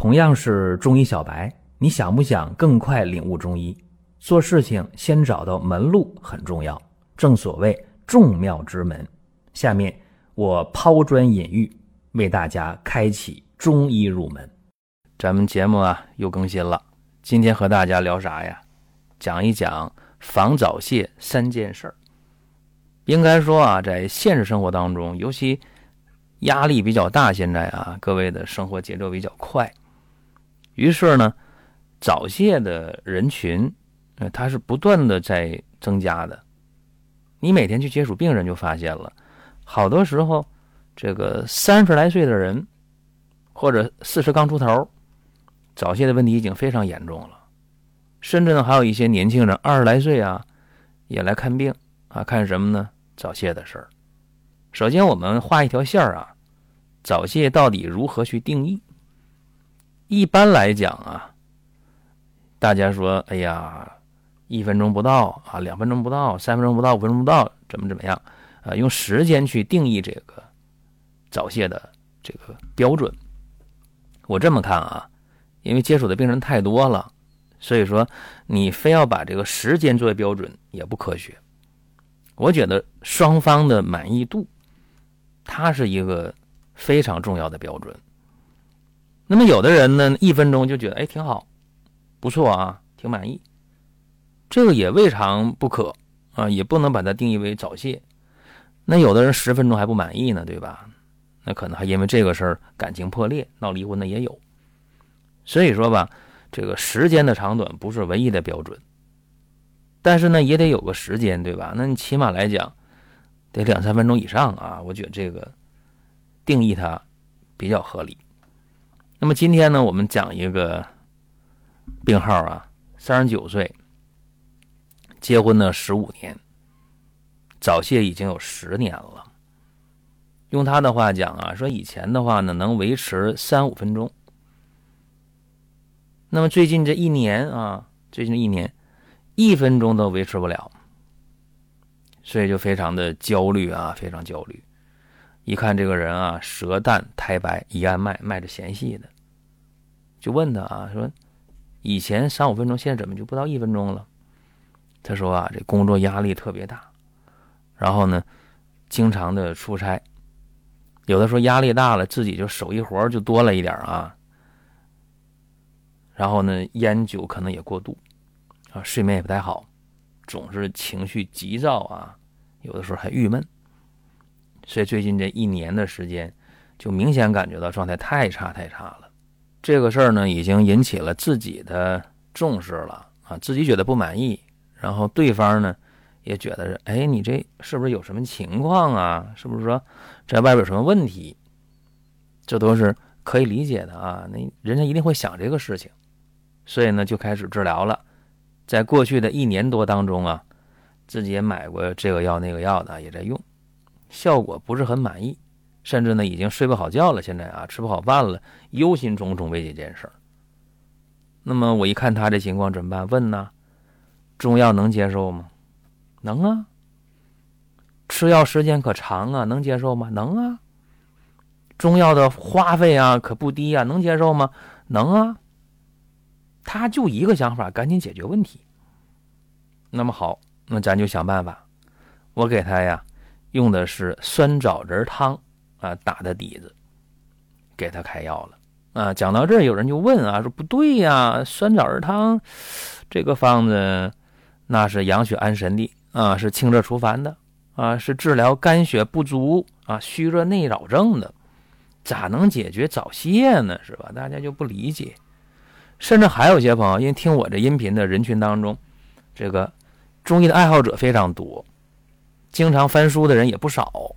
同样是中医小白，你想不想更快领悟中医？做事情先找到门路很重要，正所谓众妙之门。下面我抛砖引玉，为大家开启中医入门。咱们节目啊又更新了，今天和大家聊啥呀？讲一讲防早泄三件事儿。应该说啊，在现实生活当中，尤其压力比较大，现在啊，各位的生活节奏比较快，于是呢，早泄的人群，呃，它是不断的在增加的。你每天去接触病人，就发现了，好多时候，这个三十来岁的人，或者四十刚出头，早泄的问题已经非常严重了。甚至呢，还有一些年轻人二十来岁啊，也来看病啊，看什么呢？早泄的事儿，首先我们画一条线儿啊，早泄到底如何去定义？一般来讲啊，大家说，哎呀，一分钟不到啊，两分钟不到，三分钟不到，五分钟不到，怎么怎么样？啊，用时间去定义这个早泄的这个标准。我这么看啊，因为接触的病人太多了，所以说你非要把这个时间作为标准也不科学。我觉得双方的满意度，它是一个非常重要的标准。那么有的人呢，一分钟就觉得哎挺好，不错啊，挺满意，这个也未尝不可啊，也不能把它定义为早泄。那有的人十分钟还不满意呢，对吧？那可能还因为这个事儿感情破裂闹离婚的也有。所以说吧，这个时间的长短不是唯一的标准。但是呢，也得有个时间，对吧？那你起码来讲，得两三分钟以上啊。我觉得这个定义它比较合理。那么今天呢，我们讲一个病号啊，三十九岁，结婚呢十五年，早泄已经有十年了。用他的话讲啊，说以前的话呢，能维持三五分钟。那么最近这一年啊，最近这一年。一分钟都维持不了，所以就非常的焦虑啊，非常焦虑。一看这个人啊，舌淡苔白，一按脉脉着弦细的，就问他啊，说以前三五分钟，现在怎么就不到一分钟了？他说啊，这工作压力特别大，然后呢，经常的出差，有的时候压力大了，自己就手艺活就多了一点啊，然后呢，烟酒可能也过度。啊，睡眠也不太好，总是情绪急躁啊，有的时候还郁闷，所以最近这一年的时间，就明显感觉到状态太差太差了。这个事儿呢，已经引起了自己的重视了啊，自己觉得不满意，然后对方呢也觉得，哎，你这是不是有什么情况啊？是不是说在外边有什么问题？这都是可以理解的啊，那人家一定会想这个事情，所以呢，就开始治疗了。在过去的一年多当中啊，自己也买过这个药那个药的，也在用，效果不是很满意，甚至呢已经睡不好觉了。现在啊，吃不好饭了，忧心忡忡为这件事儿。那么我一看他这情况怎么办？问呢，中药能接受吗？能啊。吃药时间可长啊，能接受吗？能啊。中药的花费啊可不低啊，能接受吗？能啊。他就一个想法，赶紧解决问题。那么好，那咱就想办法。我给他呀，用的是酸枣仁汤啊打的底子，给他开药了啊。讲到这儿，有人就问啊，说不对呀，酸枣仁汤这个方子那是养血安神的啊，是清热除烦的啊，是治疗肝血不足啊、虚热内扰症的，咋能解决早泄呢？是吧？大家就不理解。甚至还有些朋友，因为听我这音频的人群当中，这个中医的爱好者非常多，经常翻书的人也不少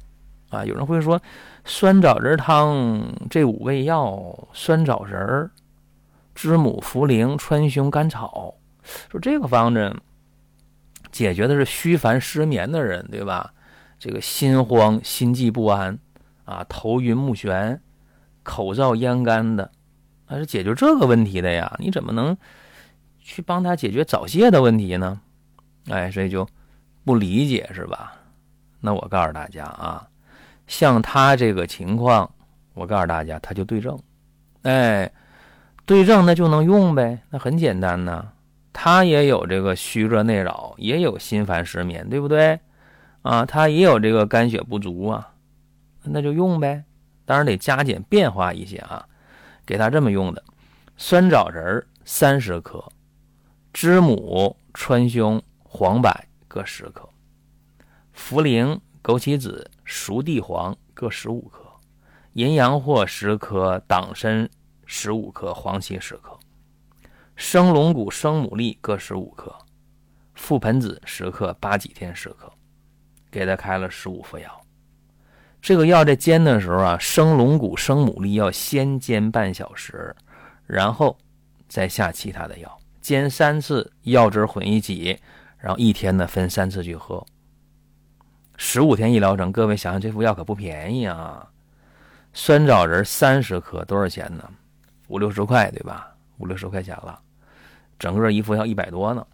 啊。有人会说，酸枣仁汤这五味药：酸枣仁、知母、茯苓、川芎、甘草，说这个方子解决的是虚烦失眠的人，对吧？这个心慌、心悸不安啊，头晕目眩、口燥咽干的。还是解决这个问题的呀？你怎么能去帮他解决早泄的问题呢？哎，所以就不理解是吧？那我告诉大家啊，像他这个情况，我告诉大家，他就对症。哎，对症那就能用呗，那很简单呐。他也有这个虚热内扰，也有心烦失眠，对不对？啊，他也有这个肝血不足啊，那就用呗。当然得加减变化一些啊。给他这么用的：酸枣仁三十克，知母、川芎、黄柏各十克，茯苓、枸杞子、熟地黄各十五克，淫羊藿十克，党参十五克，黄芪十克。生龙骨、生牡蛎各十五克，覆盆子十克，八戟天十克，给他开了十五副药。这个药在煎的时候啊，生龙骨、生牡蛎要先煎半小时，然后再下其他的药，煎三次，药汁混一起，然后一天呢分三次去喝。十五天一疗程，各位想想这副药可不便宜啊！酸枣仁三十克多少钱呢？五六十块对吧？五六十块钱了。整个一副要一百多呢，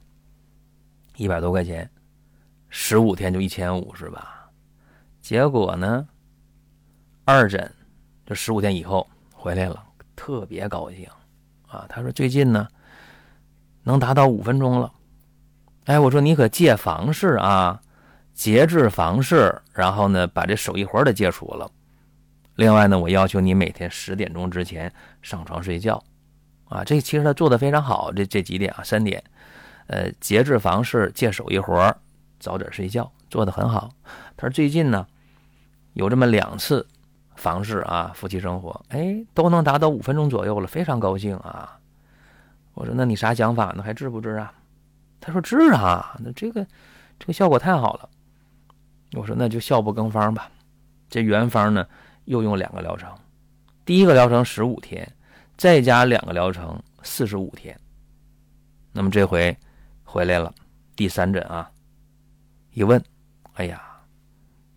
一百多块钱，十五天就一千五是吧？结果呢，二诊这十五天以后回来了，特别高兴啊！他说最近呢能达到五分钟了。哎，我说你可戒房事啊，节制房事，然后呢把这手艺活的戒除了。另外呢，我要求你每天十点钟之前上床睡觉。啊，这其实他做的非常好，这这几点啊，三点，呃，节制房事，戒手艺活早点睡觉，做的很好。他说最近呢，有这么两次房事啊，夫妻生活，哎，都能达到五分钟左右了，非常高兴啊。我说那你啥想法呢？还治不治啊？他说治啊，那这个这个效果太好了。我说那就效不更方吧。这原方呢，又用两个疗程，第一个疗程十五天。再加两个疗程，四十五天。那么这回回来了，第三诊啊，一问，哎呀，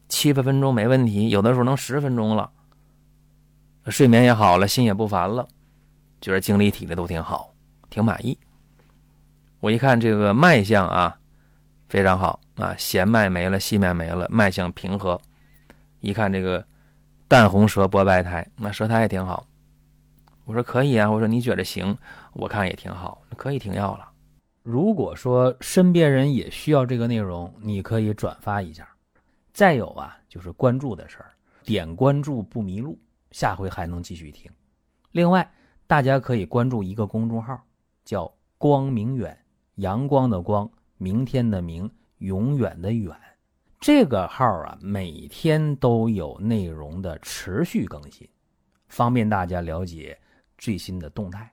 七八分钟没问题，有的时候能十分钟了，睡眠也好了，心也不烦了，觉得精力体力都挺好，挺满意。我一看这个脉象啊，非常好啊，弦脉没了，细脉没了，脉象平和。一看这个淡红舌薄白苔，那舌苔也挺好。我说可以啊，我说你觉得行，我看也挺好，可以停药了。如果说身边人也需要这个内容，你可以转发一下。再有啊，就是关注的事儿，点关注不迷路，下回还能继续听。另外，大家可以关注一个公众号，叫“光明远”，阳光的光，明天的明，永远的远。这个号啊，每天都有内容的持续更新，方便大家了解。最新的动态，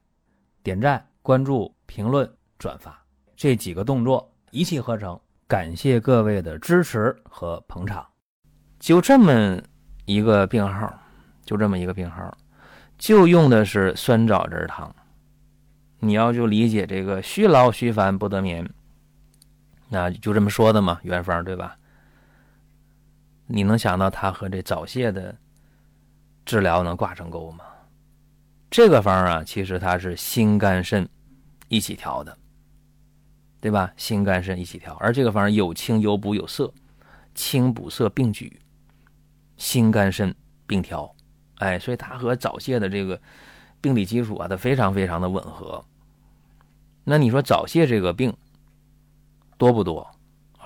点赞、关注、评论、转发这几个动作一气呵成。感谢各位的支持和捧场。就这么一个病号，就这么一个病号，就用的是酸枣仁汤。你要就理解这个虚劳虚烦不得眠，那就这么说的嘛，原方对吧？你能想到它和这早泄的治疗能挂上钩吗？这个方啊，其实它是心肝肾一起调的，对吧？心肝肾一起调，而这个方有清有补有涩，清补涩并举，心肝肾并调，哎，所以它和早泄的这个病理基础啊，它非常非常的吻合。那你说早泄这个病多不多？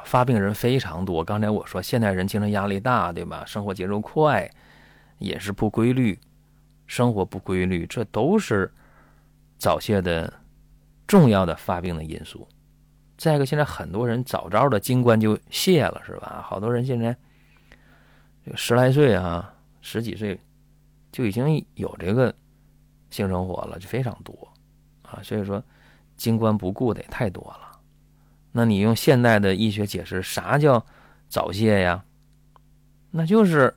发病人非常多。刚才我说，现代人精神压力大，对吧？生活节奏快，饮食不规律。生活不规律，这都是早泄的重要的发病的因素。再一个，现在很多人早早的精关就泄了，是吧？好多人现在十来岁啊，十几岁就已经有这个性生活了，就非常多啊。所以说，精关不顾的也太多了。那你用现代的医学解释，啥叫早泄呀？那就是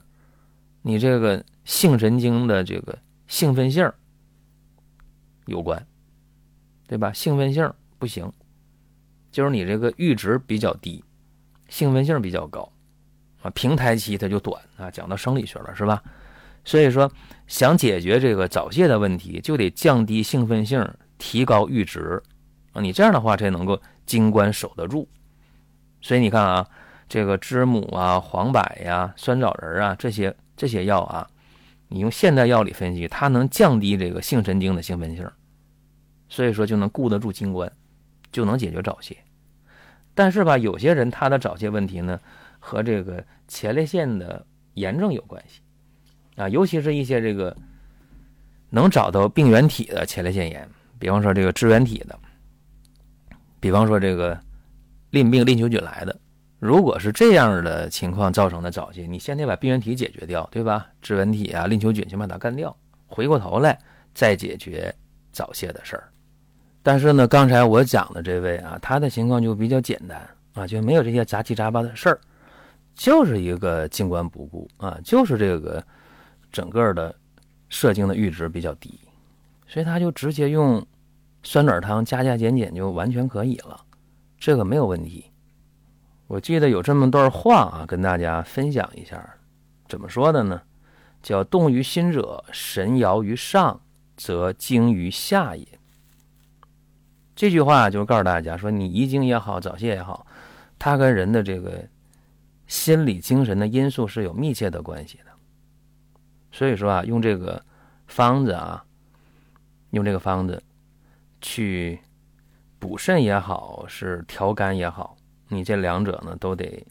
你这个性神经的这个。兴奋性有关，对吧？兴奋性不行，就是你这个阈值比较低，兴奋性比较高啊。平台期它就短啊，讲到生理学了是吧？所以说，想解决这个早泄的问题，就得降低兴奋性，提高阈值啊。你这样的话才能够精关守得住。所以你看啊，这个知母啊、黄柏呀、酸枣仁啊这些这些药啊。你用现代药理分析，它能降低这个性神经的兴奋性，所以说就能顾得住精关，就能解决早泄。但是吧，有些人他的早泄问题呢，和这个前列腺的炎症有关系啊，尤其是一些这个能找到病原体的前列腺炎，比方说这个支原体的，比方说这个淋病淋球菌来的。如果是这样的情况造成的早泄，你先得把病原体解决掉，对吧？支原体啊、淋球菌先把它干掉，回过头来再解决早泄的事儿。但是呢，刚才我讲的这位啊，他的情况就比较简单啊，就没有这些杂七杂八的事儿，就是一个静观不顾啊，就是这个整个的射精的阈值比较低，所以他就直接用酸枣汤加加减减就完全可以了，这个没有问题。我记得有这么段话啊，跟大家分享一下，怎么说的呢？叫“动于心者，神摇于上，则精于下也。”这句话就是告诉大家说，你遗精也好，早泄也好，它跟人的这个心理、精神的因素是有密切的关系的。所以说啊，用这个方子啊，用这个方子去补肾也好，是调肝也好。你这两者呢都得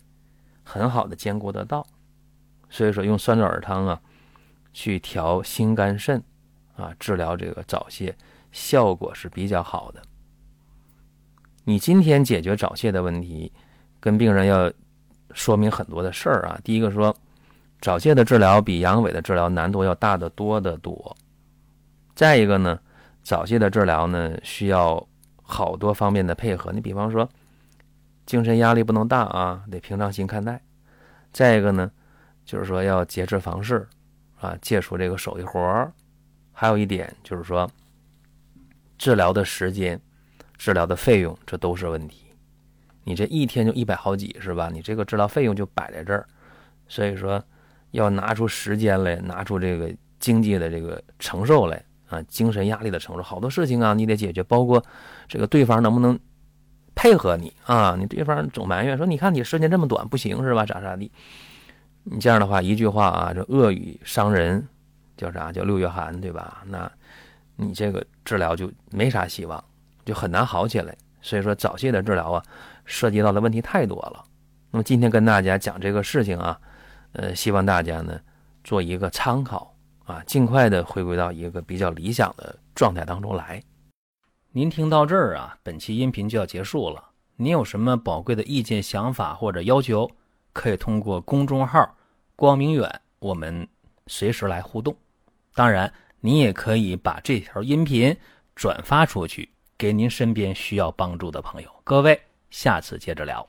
很好的兼顾得到，所以说用酸枣仁汤啊去调心肝肾啊治疗这个早泄效果是比较好的。你今天解决早泄的问题，跟病人要说明很多的事儿啊。第一个说，早泄的治疗比阳痿的治疗难度要大得多得多。再一个呢，早泄的治疗呢需要好多方面的配合。你比方说。精神压力不能大啊，得平常心看待。再一个呢，就是说要节制房事，啊，戒除这个手艺活儿。还有一点就是说，治疗的时间、治疗的费用，这都是问题。你这一天就一百好几是吧？你这个治疗费用就摆在这儿，所以说要拿出时间来，拿出这个经济的这个承受来啊，精神压力的承受，好多事情啊，你得解决，包括这个对方能不能。配合你啊，你对方总埋怨说：“你看你时间这么短，不行是吧？咋咋地？你这样的话，一句话啊，就恶语伤人，叫啥？叫六月寒，对吧？那你这个治疗就没啥希望，就很难好起来。所以说，早泄的治疗啊，涉及到的问题太多了。那么今天跟大家讲这个事情啊，呃，希望大家呢做一个参考啊，尽快的回归到一个比较理想的状态当中来。您听到这儿啊，本期音频就要结束了。您有什么宝贵的意见、想法或者要求，可以通过公众号“光明远”我们随时来互动。当然，您也可以把这条音频转发出去，给您身边需要帮助的朋友。各位，下次接着聊。